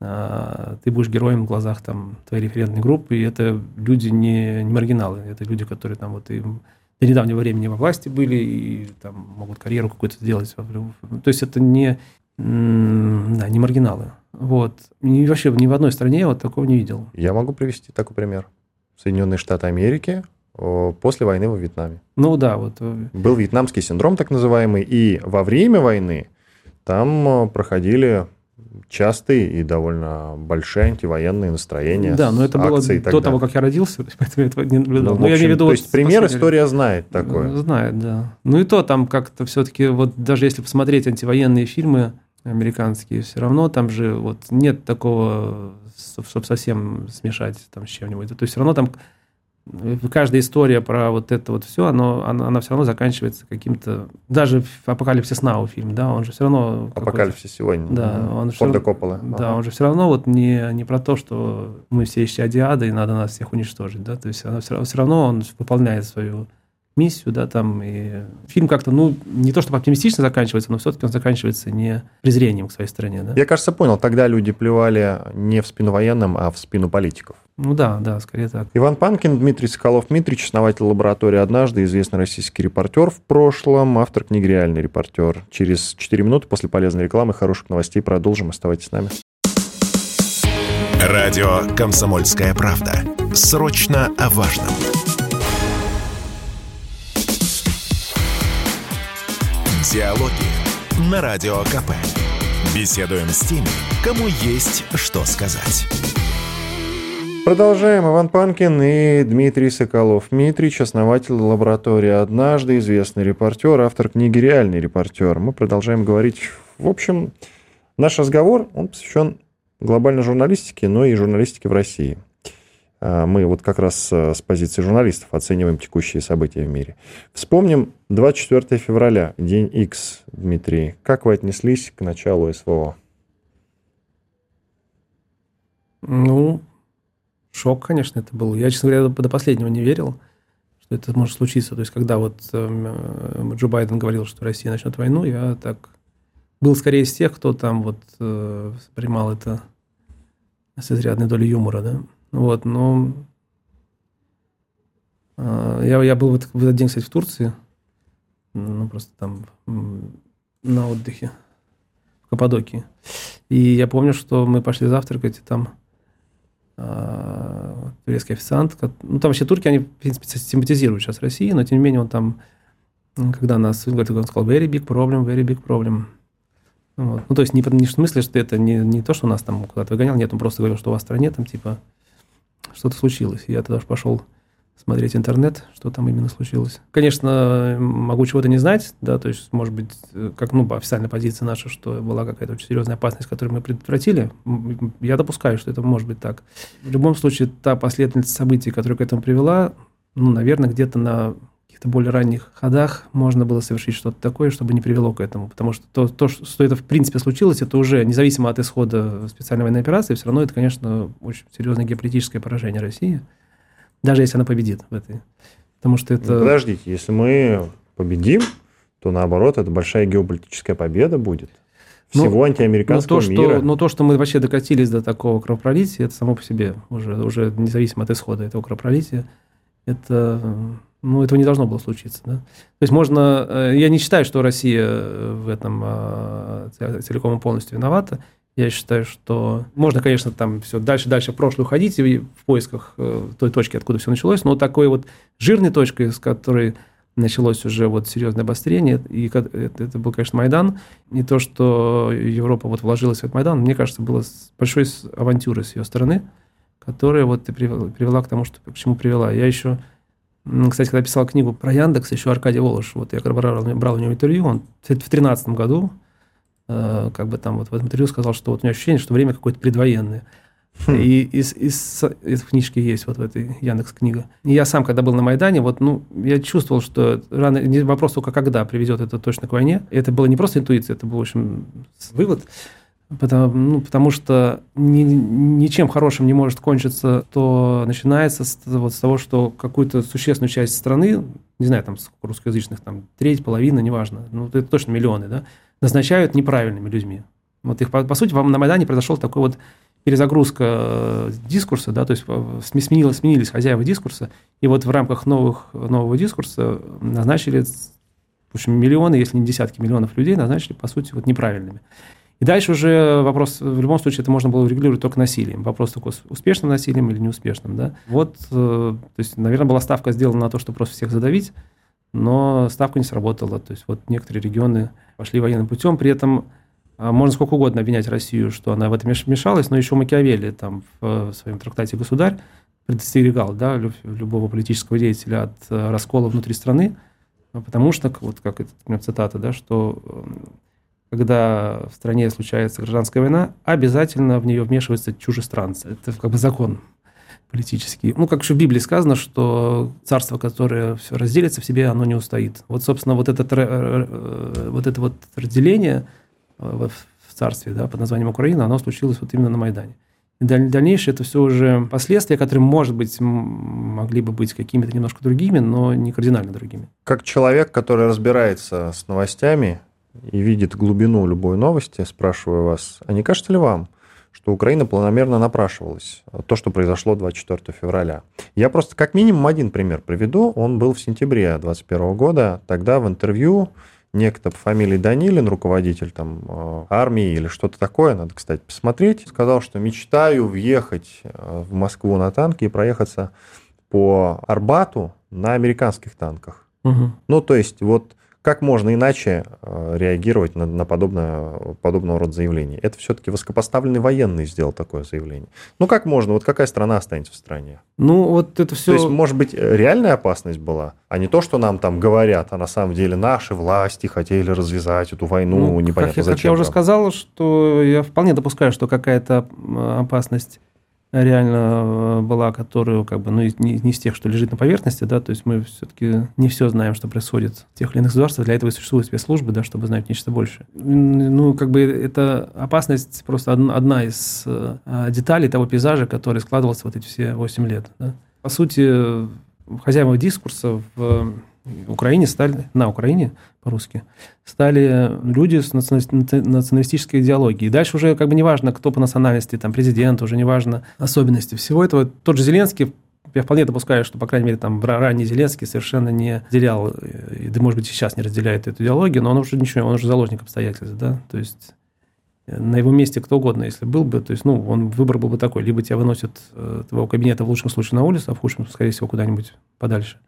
а, ты будешь героем в глазах там, твоей референтной группы, и это люди не, не маргиналы, это люди, которые там вот и до недавнего времени во власти были и там могут карьеру какую-то сделать. То есть это не, да, не маргиналы. Вот. И вообще ни в одной стране я вот такого не видел. Я могу привести такой пример. Соединенные Штаты Америки после войны во Вьетнаме. Ну да, вот. Э, Был вьетнамский синдром так называемый, и во время войны там э, проходили частые и довольно большие антивоенные настроения. Да, но это было до далее. того, как я родился, поэтому этого не наблюдал. Ну, но общем, я имею в виду, то есть пример история знает такое. Знает, да. Ну и то там как-то все-таки, вот даже если посмотреть антивоенные фильмы американские, все равно там же вот нет такого, чтобы совсем смешать там с чем-нибудь. То есть все равно там каждая история про вот это вот все, оно, она, она все равно заканчивается каким-то... Даже «Апокалипсис Нау» фильм, да, он же все равно... «Апокалипсис сегодня». Да, он же Форда Коппола. Да, ага. он же все равно вот не, не про то, что мы все исчадия ада, и надо нас всех уничтожить, да, то есть оно все, все равно он выполняет свою миссию, да, там, и фильм как-то, ну, не то чтобы оптимистично заканчивается, но все-таки он заканчивается не презрением к своей стране, да. Я, кажется, понял, тогда люди плевали не в спину военным, а в спину политиков. Ну да, да, скорее так. Иван Панкин, Дмитрий Соколов-Дмитрич, основатель лаборатории «Однажды», известный российский репортер в прошлом, автор книги «Реальный репортер». Через 4 минуты после полезной рекламы хороших новостей продолжим. Оставайтесь с нами. Радио «Комсомольская правда». Срочно о важном. Диалоги на Радио КП. Беседуем с теми, кому есть что сказать. Продолжаем. Иван Панкин и Дмитрий Соколов. Дмитрич, основатель лаборатории «Однажды», известный репортер, автор книги «Реальный репортер». Мы продолжаем говорить. В общем, наш разговор, он посвящен глобальной журналистике, но и журналистике в России. А, мы вот как раз э, с позиции журналистов оцениваем текущие события в мире. Вспомним 24 февраля, день X, Дмитрий. Как вы отнеслись к началу СВО? Ну, шок, конечно, это был. Я, честно говоря, до последнего не верил, что это может случиться. То есть, когда вот эм, э, Джо Байден говорил, что Россия начнет войну, я так был скорее из тех, кто там вот э, принимал это с изрядной долей юмора, да. Вот, но э, я, я был в этот, в день, кстати, в Турции, ну, просто там на отдыхе в Каппадокии. И я помню, что мы пошли завтракать, и там э, турецкий официант, ну, там вообще турки, они, в принципе, симпатизируют сейчас России, но, тем не менее, он там, когда нас, он сказал, very big problem, very big problem. Вот. Ну, то есть, не, не в смысле, что это не, не то, что нас там куда-то выгонял, нет, он просто говорил, что у вас в стране там, типа, что-то случилось. Я тогда пошел смотреть интернет, что там именно случилось. Конечно, могу чего-то не знать, да, то есть, может быть, как, ну, официальная позиция наша, что была какая-то очень серьезная опасность, которую мы предотвратили, я допускаю, что это может быть так. В любом случае, та последовательность событий, которая к этому привела, ну, наверное, где-то на каких-то более ранних ходах можно было совершить что-то такое, чтобы не привело к этому. Потому что то, то, что это в принципе случилось, это уже независимо от исхода специальной военной операции, все равно это, конечно, очень серьезное геополитическое поражение России, даже если она победит в этой. Потому что это... Ну, подождите, если мы победим, то наоборот, это большая геополитическая победа будет ну, всего ну, антиамериканского но то, мира. Что, но то, что мы вообще докатились до такого кровопролития, это само по себе, уже, уже независимо от исхода этого кровопролития, это ну, этого не должно было случиться. Да? То есть можно... Э, я не считаю, что Россия э, в этом а, целиком и полностью виновата. Я считаю, что можно, конечно, там все дальше-дальше в прошлое уходить в поисках э, той точки, откуда все началось, но такой вот жирной точкой, с которой началось уже вот серьезное обострение, и это, был, конечно, Майдан. Не то, что Европа вот вложилась в этот Майдан, мне кажется, было большой авантюрой с ее стороны, которая вот и привела к тому, что, к чему привела. Я еще кстати, когда писал книгу про Яндекс, еще Аркадий Волош, вот я брал, брал у него интервью, он в 2013 году, э, как бы там вот в этом интервью сказал, что вот у меня ощущение, что время какое-то предвоенное. Хм. И из, из, из книжки есть вот в этой Яндекс книга. И я сам, когда был на Майдане, вот, ну, я чувствовал, что рано, не вопрос только когда приведет это точно к войне. Это было не просто интуиция, это был, в общем, вывод. Потому, ну, потому что ни, ничем хорошим не может кончиться, то начинается с, вот с того, что какую-то существенную часть страны, не знаю, там русскоязычных, там треть, половина, неважно, ну это точно миллионы, да, назначают неправильными людьми. Вот их, по, по сути, вам на Майдане произошел такой вот перезагрузка э, дискурса, да, то есть э, сменилось, сменились хозяева дискурса, и вот в рамках новых, нового дискурса назначили, в общем, миллионы, если не десятки миллионов людей назначили, по сути, вот неправильными. И дальше уже вопрос, в любом случае, это можно было урегулировать только насилием. Вопрос только успешным насилием или неуспешным. Да? Вот, э, то есть, наверное, была ставка сделана на то, чтобы просто всех задавить, но ставка не сработала. То есть, вот некоторые регионы пошли военным путем, при этом а, можно сколько угодно обвинять Россию, что она в этом мешалась, но еще Макиавелли там в своем трактате «Государь» предостерегал да, любого политического деятеля от э, раскола внутри страны, потому что, вот как это цитата, да, что когда в стране случается гражданская война, обязательно в нее вмешиваются чужестранцы. Это как бы закон политический. Ну, как еще в Библии сказано, что царство, которое все разделится в себе, оно не устоит. Вот, собственно, вот, этот, э, вот это вот разделение э, в царстве да, под названием Украина, оно случилось вот именно на Майдане. И дальнейшее это все уже последствия, которые, может быть, могли бы быть какими-то немножко другими, но не кардинально другими. Как человек, который разбирается с новостями, и видит глубину любой новости, спрашиваю вас, а не кажется ли вам, что Украина планомерно напрашивалась, то, что произошло 24 февраля. Я просто как минимум один пример приведу. Он был в сентябре 2021 года. Тогда в интервью некто по фамилии Данилин, руководитель там э, армии или что-то такое, надо, кстати, посмотреть, сказал, что мечтаю въехать э, в Москву на танке и проехаться по Арбату на американских танках. Угу. Ну, то есть вот как можно иначе э, реагировать на, на подобное, подобного рода заявление? Это все-таки высокопоставленный военный сделал такое заявление. Ну, как можно? Вот какая страна останется в стране? Ну, вот это все... То есть, может быть, реальная опасность была, а не то, что нам там говорят, а на самом деле наши власти хотели развязать эту войну, ну, непонятно как, зачем. Как я уже сказал, что я вполне допускаю, что какая-то опасность реально э, была, которую как бы, ну, не, не из тех, что лежит на поверхности, да, то есть мы все-таки не все знаем, что происходит в тех или иных государствах, для этого и существуют спецслужбы, да, чтобы знать нечто больше. Ну, как бы это опасность просто одна из э, деталей того пейзажа, который складывался вот эти все 8 лет, да. По сути, хозяева дискурса в Украине стали, на Украине по-русски, стали люди с националистической идеологией. И дальше уже как бы неважно, кто по национальности, там президент, уже неважно особенности всего этого. Тот же Зеленский я вполне допускаю, что, по крайней мере, там ранний Зеленский совершенно не разделял, и, да, может быть, сейчас не разделяет эту идеологию, но он уже ничего, он уже заложник обстоятельств, да, то есть э, на его месте кто угодно, если был бы, то есть, ну, он выбор был бы такой, либо тебя выносят э, твоего кабинета в лучшем случае на улицу, а в худшем, скорее всего, куда-нибудь подальше,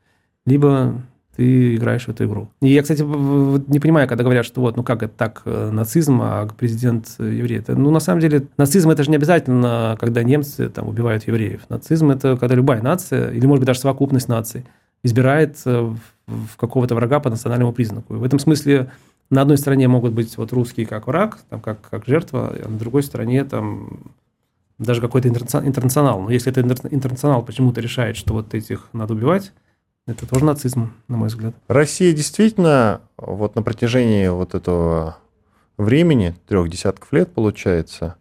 либо ты играешь в эту игру. И я, кстати, не понимаю, когда говорят, что вот, ну как это так, э, нацизм, а президент еврей. Это, ну, на самом деле, нацизм это же не обязательно, когда немцы там убивают евреев. Нацизм это когда любая нация, или, может быть, даже совокупность наций, избирает э, в какого-то врага по национальному признаку. И в этом смысле на одной стороне могут быть вот русские как враг, там, как, как жертва, а на другой стороне там даже какой-то интернационал. Но если это интернационал почему-то решает, что вот этих надо убивать, Это тоже нацизм, на мой взгляд. Россия действительно вот на протяжении вот этого времени, трех десятков лет, получается,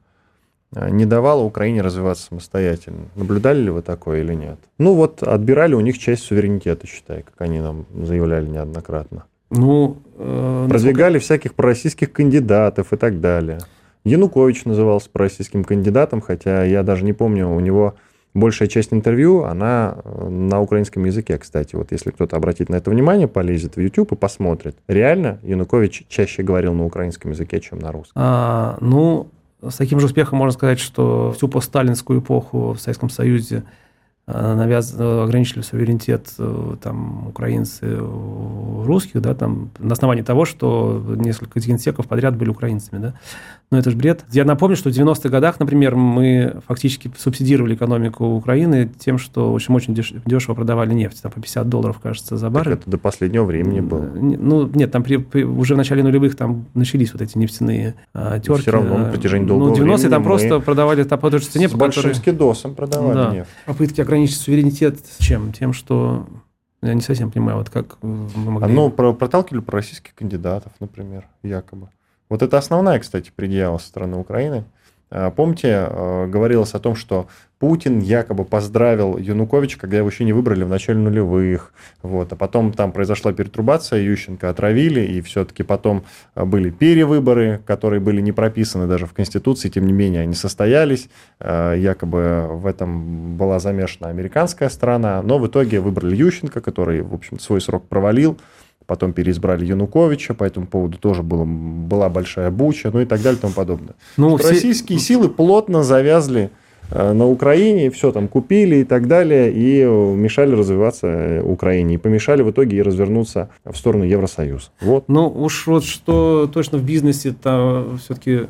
не давала Украине развиваться самостоятельно. Наблюдали ли вы такое или нет? Ну вот отбирали у них часть суверенитета, считай, как они нам заявляли неоднократно. Ну, э, Продвигали насколько... всяких пророссийских кандидатов и так далее. Янукович назывался пророссийским кандидатом, хотя я даже не помню, у него большая часть интервью, она э, на украинском языке, кстати. Вот если кто-то обратит на это внимание, полезет в YouTube и посмотрит. Реально Янукович чаще говорил на украинском языке, чем на русском. А, ну, с таким же успехом можно сказать, что всю постсталинскую эпоху в Советском Союзе навяз... Э, ограничили суверенитет э, там, украинцы русских, да, там, на основании того, что несколько генсеков подряд были украинцами. Да. Но это же бред. Я напомню, что в 90-х годах, например, мы фактически субсидировали экономику Украины тем, что очень, очень дешево продавали нефть, там по 50 долларов, кажется, за баррель. Так это до последнего времени было. Ну, нет, там при, при, уже в начале нулевых там начались вот эти нефтяные а, терки. Все равно на протяжении долгого ну, 90-е там просто продавали там по той же цене, с большим которой... скидосом продавали да. нефть. Попытки ограничить суверенитет чем? Тем, что я не совсем понимаю, вот как мы могли... А, ну, про, проталкивали про российских кандидатов, например, якобы. Вот это основная, кстати, предъява со стороны Украины. А, помните, а, говорилось о том, что Путин якобы поздравил Януковича, когда его еще не выбрали в начале нулевых. Вот. А потом там произошла перетрубация, Ющенко отравили, и все-таки потом а, были перевыборы, которые были не прописаны даже в Конституции, тем не менее они состоялись. Якобы в этом была замешана американская сторона, но в итоге выбрали Ющенко, который, в общем свой срок провалил потом переизбрали Януковича, по этому поводу тоже было, была большая буча, ну и так далее и тому подобное. Ну, все... Российские силы плотно завязли э, на Украине, все там купили и так далее, и мешали развиваться э, Украине, и помешали в итоге и развернуться в сторону Евросоюза. Вот. Ну уж вот что точно в бизнесе, то все-таки э,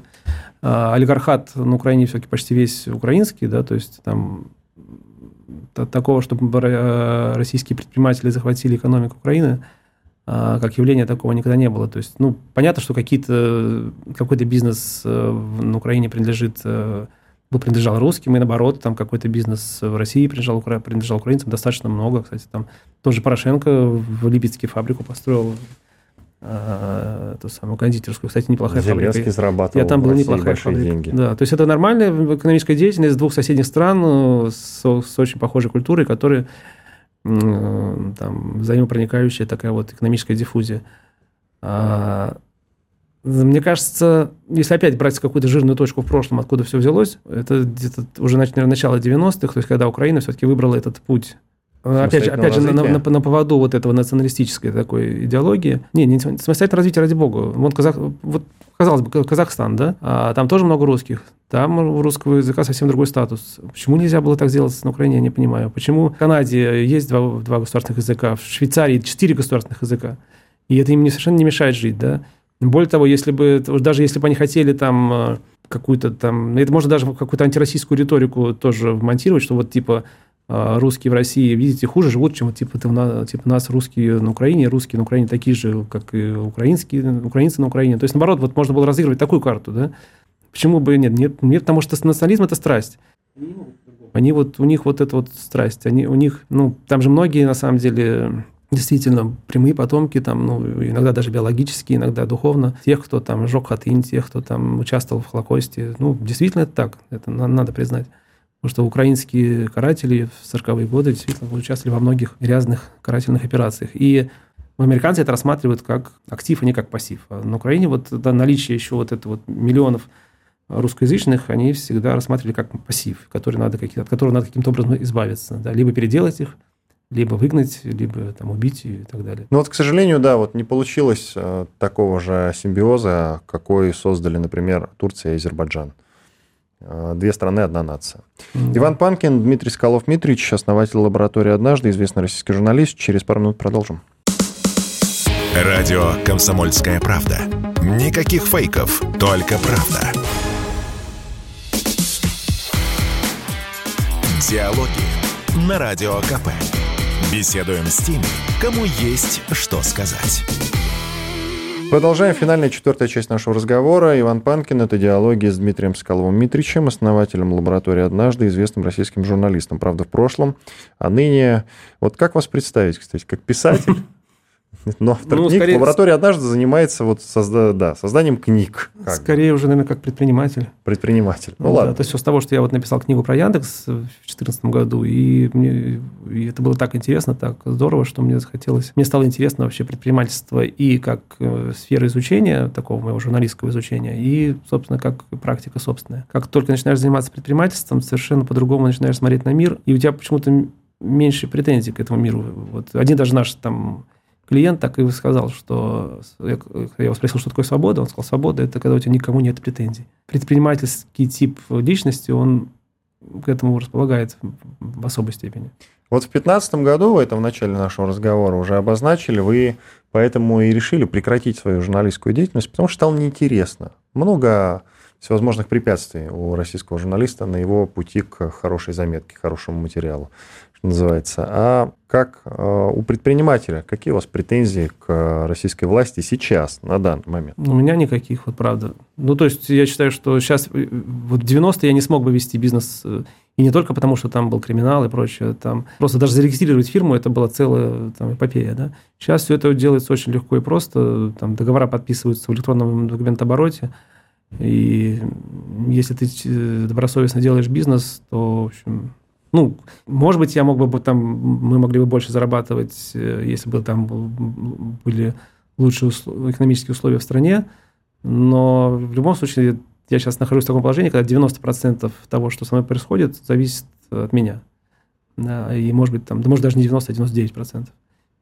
олигархат на Украине все-таки почти весь украинский, да, то есть там такого, чтобы российские предприниматели захватили экономику Украины, как явление такого никогда не было. То есть, ну, понятно, что какие-то, какой-то бизнес э, на Украине принадлежит, э, был принадлежал русским, и наоборот, там какой-то бизнес в России принадлежал, принадлежал украинцам достаточно много. Кстати, там тоже Порошенко в Липецке фабрику построил, э, эту самую кондитерскую. Кстати, неплохая Зеленский фабрика. зарабатывал Я там был неплохая фабрика. деньги. Да, то есть это нормальная экономическая деятельность двух соседних стран с, с очень похожей культурой, которые там, взаимопроникающая такая вот экономическая диффузия. А, мне кажется, если опять брать какую-то жирную точку в прошлом, откуда все взялось, это где-то уже, наверное, начало 90-х, то есть когда Украина все-таки выбрала этот путь Опять же, опять же на, на, на поводу вот этого националистической такой идеологии. Не, не самостоятельное развитие, ради бога. Вот, Казах, вот казалось бы, Казахстан, да, а там тоже много русских. Там у русского языка совсем другой статус. Почему нельзя было так сделать на Украине, я не понимаю. Почему в Канаде есть два, два государственных языка, в Швейцарии четыре государственных языка, и это им совершенно не мешает жить, да. Более того, если бы, даже если бы они хотели там э, какую-то там, это можно даже какую-то антироссийскую риторику тоже вмонтировать, что вот типа а, русские в России, видите, хуже живут, чем типа, типа нас русские на Украине, русские на Украине такие же, как и украинские, украинцы на Украине. То есть, наоборот, вот можно было разыгрывать такую карту, да? Почему бы нет? Нет, нет потому что национализм – это страсть. Они вот, у них вот эта вот страсть, они, у них, ну, там же многие, на самом деле, действительно прямые потомки, там, ну, иногда даже биологические, иногда духовно, тех, кто там жег хатынь, тех, кто там участвовал в Холокосте. Ну, действительно, это так, это надо признать. Потому что украинские каратели в 40-е годы действительно участвовали во многих грязных карательных операциях. И американцы это рассматривают как актив, а не как пассив. А на Украине вот да, наличие еще вот это вот миллионов русскоязычных, они всегда рассматривали как пассив, который надо, от которого надо каким-то образом избавиться. Да, либо переделать их, либо выгнать, либо там, убить и так далее. Ну вот, к сожалению, да, вот не получилось э, такого же симбиоза, какой создали, например, Турция и Азербайджан. Э, две страны, одна нация. Mm-hmm. Иван Панкин, Дмитрий Скалов-Митрич, основатель лаборатории «Однажды», известный российский журналист. Через пару минут продолжим. Радио «Комсомольская правда». Никаких фейков, только правда. Диалоги на Радио КП. Беседуем с теми, кому есть что сказать. Продолжаем финальная четвертая часть нашего разговора. Иван Панкин. Это диалоги с Дмитрием Соколовым-Митричем, основателем лаборатории «Однажды», известным российским журналистом, правда, в прошлом. А ныне... Вот как вас представить, кстати, как писатель? Но автор ну, книг скорее... лаборатория однажды занимается вот созда... да, созданием книг. Скорее уже, наверное, как предприниматель. Предприниматель. Ну, ну ладно. Да, то есть все с того, что я вот написал книгу про Яндекс в 2014 году, и мне и это было так интересно, так здорово, что мне захотелось... Мне стало интересно вообще предпринимательство и как э, сфера изучения, такого моего журналистского изучения, и, собственно, как практика собственная. Как только начинаешь заниматься предпринимательством, совершенно по-другому начинаешь смотреть на мир, и у тебя почему-то меньше претензий к этому миру. Вот один даже наш там клиент так и сказал, что я, я его спросил, что такое свобода, он сказал, свобода – это когда у тебя никому нет претензий. Предпринимательский тип личности, он к этому располагает в особой степени. Вот в 2015 году, в этом начале нашего разговора уже обозначили, вы поэтому и решили прекратить свою журналистскую деятельность, потому что стало неинтересно. Много всевозможных препятствий у российского журналиста на его пути к хорошей заметке, хорошему материалу называется. А как э, у предпринимателя, какие у вас претензии к российской власти сейчас, на данный момент? У меня никаких, вот правда. Ну, то есть я считаю, что сейчас, э, вот в 90-е я не смог бы вести бизнес, э, и не только потому, что там был криминал и прочее, там просто даже зарегистрировать фирму, это была целая там, эпопея, да. Сейчас все это делается очень легко и просто, там договора подписываются в электронном документообороте, и если ты добросовестно делаешь бизнес, то, в общем, ну, может быть, я мог бы там, мы могли бы больше зарабатывать, э, если бы там были лучшие условия, экономические условия в стране, но в любом случае я сейчас нахожусь в таком положении, когда 90% того, что со мной происходит, зависит от меня. Да, и может быть там, да может даже не 90, а 99%.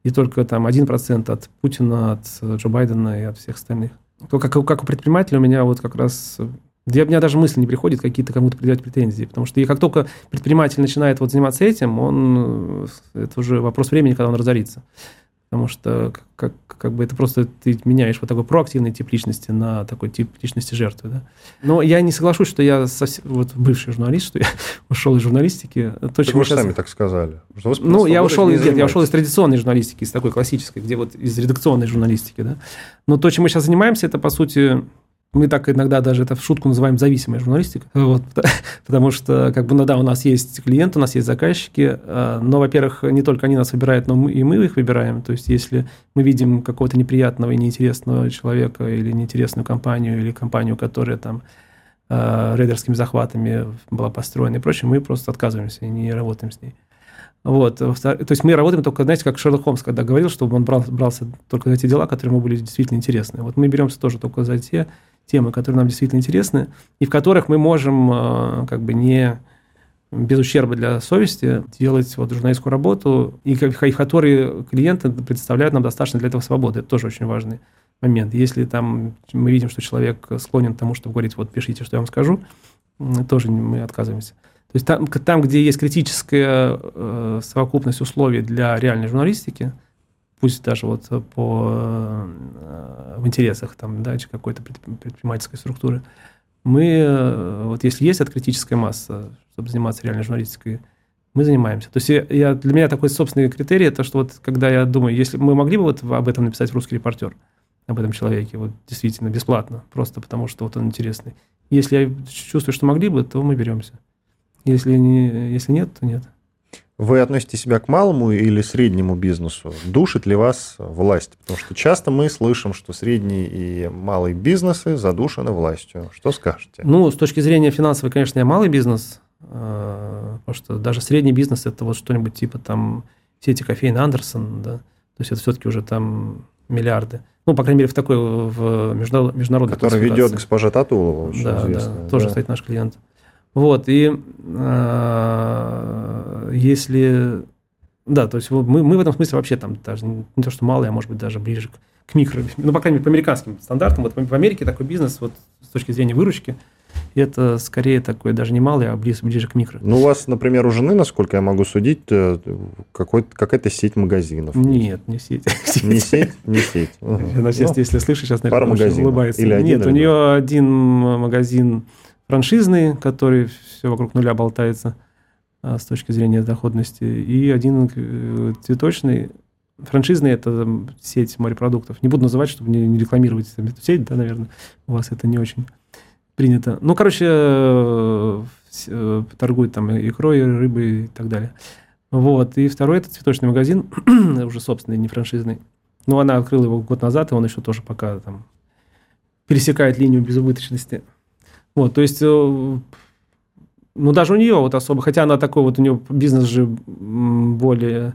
И только там 1% от Путина, от Джо Байдена и от всех остальных. То, как, как у предпринимателя у меня вот как раз я, у меня даже мысли не приходит какие-то кому-то предъявить претензии, потому что и как только предприниматель начинает вот заниматься этим, он, это уже вопрос времени, когда он разорится. Потому что как, как бы это просто ты меняешь вот такой проактивный тип личности на такой тип личности жертвы. Да? Но я не соглашусь, что я совсем, вот бывший журналист, что я ушел из журналистики. То, так вы сейчас... сами так сказали. Ну, я ушел, из, нет, я ушел из традиционной журналистики, из такой классической, где вот из редакционной журналистики. Да? Но то, чем мы сейчас занимаемся, это, по сути, мы так иногда даже это в шутку называем зависимая журналистика. Вот, потому что, как бы, ну да, у нас есть клиенты, у нас есть заказчики, а, но, во-первых, не только они нас выбирают, но мы, и мы их выбираем. То есть, если мы видим какого-то неприятного и неинтересного человека или неинтересную компанию, или компанию, которая там а, рейдерскими захватами была построена и прочее, мы просто отказываемся и не работаем с ней. Вот. То есть мы работаем только, знаете, как Шерлок Холмс, когда говорил, что он брал, брался только за те дела, которые ему были действительно интересны. Вот мы беремся тоже только за те темы, которые нам действительно интересны, и в которых мы можем э, как бы не без ущерба для совести делать вот журналистскую работу, и в которые клиенты представляют нам достаточно для этого свободы. Это тоже очень важный момент. Если там мы видим, что человек склонен к тому, чтобы говорить, вот пишите, что я вам скажу, тоже мы отказываемся. То есть там, там где есть критическая э, совокупность условий для реальной журналистики, пусть даже вот по, э, в интересах там, да, какой-то предпринимательской структуры, мы, э, вот если есть откритическая масса, чтобы заниматься реальной журналистикой, мы занимаемся. То есть я, для меня такой собственный критерий, это что вот когда я думаю, если мы могли бы вот об этом написать русский репортер, об этом человеке, вот действительно бесплатно, просто потому что вот он интересный. Если я чувствую, что могли бы, то мы беремся. Если, не, если нет, то нет. Вы относите себя к малому или среднему бизнесу? Душит ли вас власть? Потому что часто мы слышим, что средний и малый бизнесы задушены властью. Что скажете? Ну, с точки зрения финансовой, конечно, я малый бизнес, э, потому что даже средний бизнес – это вот что-нибудь типа там сети кофеин Андерсон, да, то есть это все-таки уже там миллиарды. Ну, по крайней мере, в такой в международной Который ведет госпожа Татулова, очень да, известная. Да, тоже, да. кстати, наш клиент. Вот, и э, если... Да, то есть мы, мы в этом смысле вообще там даже не то, что малый, а может быть даже ближе к, к микро, ну, по крайней мере, по американским стандартам. Вот в Америке такой бизнес вот с точки зрения выручки, это скорее такой даже не малый, а ближе, ближе к микро. Ну, у вас, например, у жены, насколько я могу судить, э, какая-то сеть магазинов. Нет, не сеть. Не сеть? Не сеть. Она сейчас, ну, если слышишь, сейчас, наверное, улыбается. Или один, Нет, у нее один магазин франшизный, который все вокруг нуля болтается а, с точки зрения доходности, и один э, цветочный, Франшизные – это сеть морепродуктов. Не буду называть, чтобы не, рекламировать эту сеть, да, наверное, у вас это не очень принято. Ну, короче, э, торгует там икрой, рыбой и так далее. Вот. И второй – это цветочный магазин, уже собственный, не франшизный. Ну, она открыла его год назад, и он еще тоже пока там пересекает линию безубыточности. Вот, то есть, э, ну, даже у нее вот особо, хотя она такой вот, у нее бизнес же более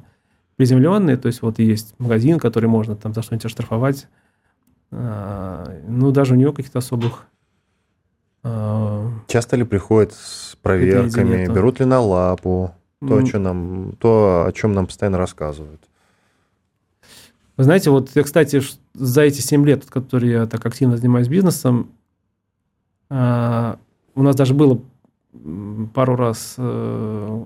приземленные, то есть вот есть магазин, который можно там за что-нибудь оштрафовать. А, ну, даже у нее каких-то особых... А, Часто ли приходят с проверками, берут ли на лапу то, о чем нам, то, о чем нам постоянно рассказывают? Вы знаете, вот я, кстати, за эти 7 лет, которые я так активно занимаюсь бизнесом, у нас даже было пару раз э,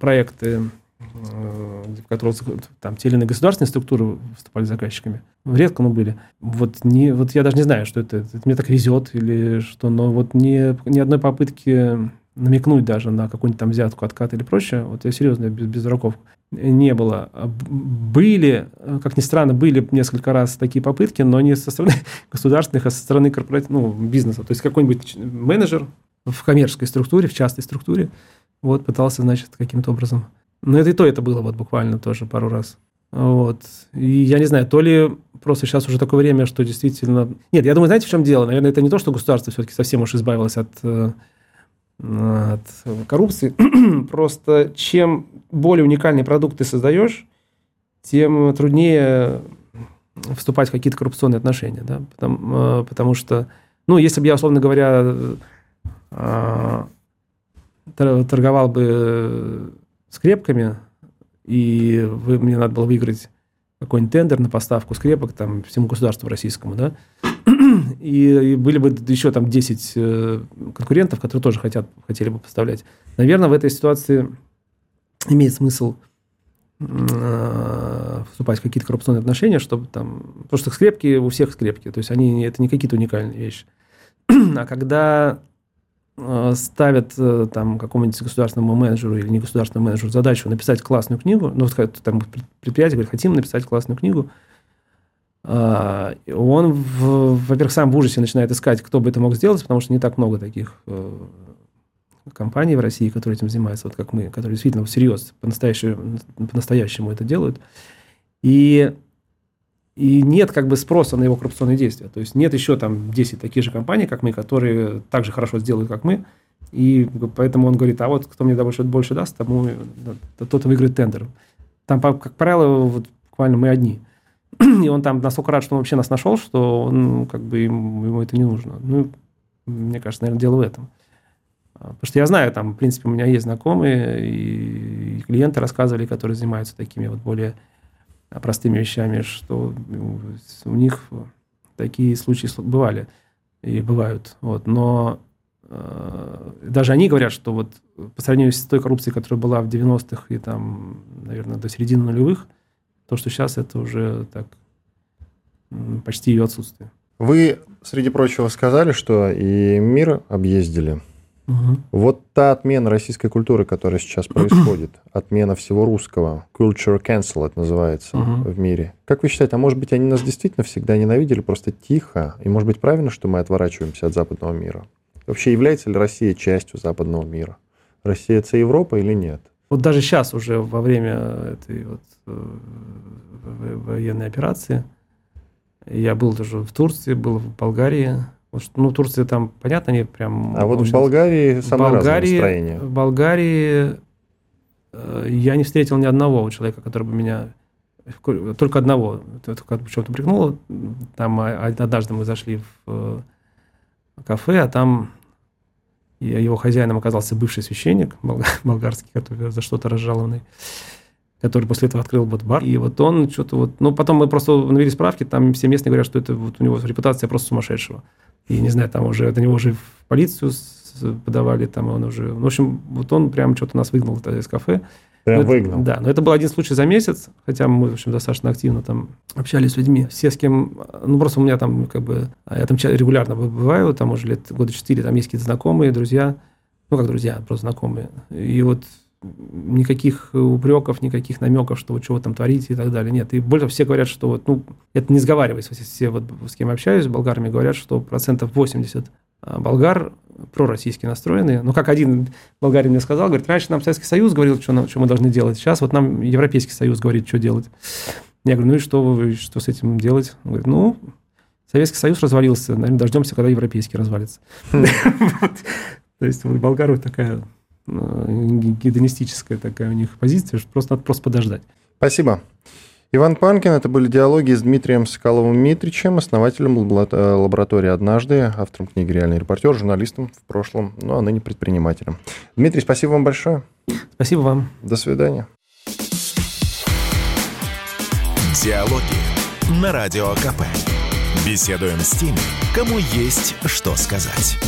проекты Э, в которых там те или иные государственные структуры выступали заказчиками. Редко, но были. Вот, не, вот я даже не знаю, что это, это мне так везет или что, но вот ни, ни одной попытки намекнуть даже на какую-нибудь там взятку, откат или прочее, вот я серьезно, без, без дураков, не было. Были, как ни странно, были несколько раз такие попытки, но не со стороны государственных, а со стороны корпоративного ну, бизнеса. То есть какой-нибудь менеджер в коммерческой структуре, в частной структуре, вот пытался, значит, каким-то образом но это и то, это было вот буквально тоже пару раз. Вот. И я не знаю, то ли просто сейчас уже такое время, что действительно... Нет, я думаю, знаете, в чем дело? Наверное, это не то, что государство все-таки совсем уж избавилось от, э, от коррупции. просто чем более уникальные продукты создаешь, тем труднее вступать в какие-то коррупционные отношения. Да? Потому, э, потому что, ну, если бы я, условно говоря, э, торговал бы скрепками, и вы, мне надо было выиграть какой-нибудь тендер на поставку скрепок там, всему государству российскому, да, и, и были бы еще там 10 э, конкурентов, которые тоже хотят, хотели бы поставлять. Наверное, в этой ситуации имеет смысл э, вступать в какие-то коррупционные отношения, чтобы там... Потому что скрепки у всех скрепки, то есть они, это не какие-то уникальные вещи. а когда Э, ставят э, там какому-нибудь государственному менеджеру или негосударственному менеджеру задачу написать классную книгу, ну, там предприятие говорит, хотим написать классную книгу, он, во-первых, сам в ужасе начинает искать, кто бы это мог сделать, потому что не так много таких компаний в России, которые этим занимаются, вот как мы, которые действительно всерьез, по-настоящему, по-настоящему это делают. И и нет как бы спроса на его коррупционные действия. То есть нет еще там 10 таких же компаний, как мы, которые так же хорошо сделают, как мы. И поэтому он говорит, а вот кто мне больше, больше даст, тому тот выиграет тендер. Там, как правило, вот буквально мы одни. И он там настолько рад, что он вообще нас нашел, что он, как бы ему, ему это не нужно. Ну, мне кажется, наверное, дело в этом. Потому что я знаю, там, в принципе, у меня есть знакомые, и клиенты рассказывали, которые занимаются такими вот более простыми вещами, что у них такие случаи бывали и бывают. Вот. Но э, даже они говорят, что вот по сравнению с той коррупцией, которая была в 90-х и там, наверное, до середины нулевых, то, что сейчас, это уже так почти ее отсутствие. Вы, среди прочего, сказали, что и мир объездили. Угу. Вот та отмена российской культуры, которая сейчас происходит, отмена всего русского, culture cancel это называется угу. в мире. Как вы считаете, а может быть они нас действительно всегда ненавидели, просто тихо? И может быть правильно, что мы отворачиваемся от западного мира? Вообще является ли Россия частью западного мира? Россия это Европа или нет? Вот даже сейчас уже во время этой вот э, военной операции я был даже в Турции, был в Болгарии, ну, Турция там, понятно, они прям... А вот в Болгарии самое Болгарии, настроение. В Болгарии э, я не встретил ни одного человека, который бы меня... Только одного. Это почему-то прикнуло. Там однажды мы зашли в э, кафе, а там его хозяином оказался бывший священник болгарский, который за что-то разжалованный который после этого открыл вот бар. И вот он что-то вот... Ну, потом мы просто навели справки, там все местные говорят, что это вот у него репутация просто сумасшедшего. И, не знаю, там уже, до него уже в полицию подавали, там он уже... В общем, вот он прям что-то нас выгнал из кафе. Прям это, выгнал? Да, но это был один случай за месяц, хотя мы, в общем, достаточно активно там общались с людьми. Все, с кем... Ну, просто у меня там как бы... Я там регулярно бываю, там уже лет года четыре, там есть какие-то знакомые, друзья. Ну, как друзья, просто знакомые. И вот никаких упреков, никаких намеков, что вот чего там творите и так далее. Нет, и больше все говорят, что вот, ну, это не сговариваясь, все вот с кем общаюсь, с болгарами говорят, что процентов 80 а, болгар пророссийски настроенные. Ну, как один болгарин мне сказал, говорит, раньше нам Советский Союз говорил, что, нам, что мы должны делать, сейчас вот нам Европейский Союз говорит, что делать. Я говорю, ну и что, вы, что с этим делать? Он говорит, ну, Советский Союз развалился, наверное, дождемся, когда Европейский развалится. Хм. То есть у болгаров такая гедонистическая такая у них позиция, что просто надо просто подождать. Спасибо. Иван Панкин, это были диалоги с Дмитрием Соколовым-Митричем, основателем э, лаборатории «Однажды», автором книги «Реальный репортер», журналистом в прошлом, ну а ныне предпринимателем. Дмитрий, спасибо вам большое. Спасибо вам. До свидания. Диалоги на Радио КП. Беседуем с теми, кому есть что сказать.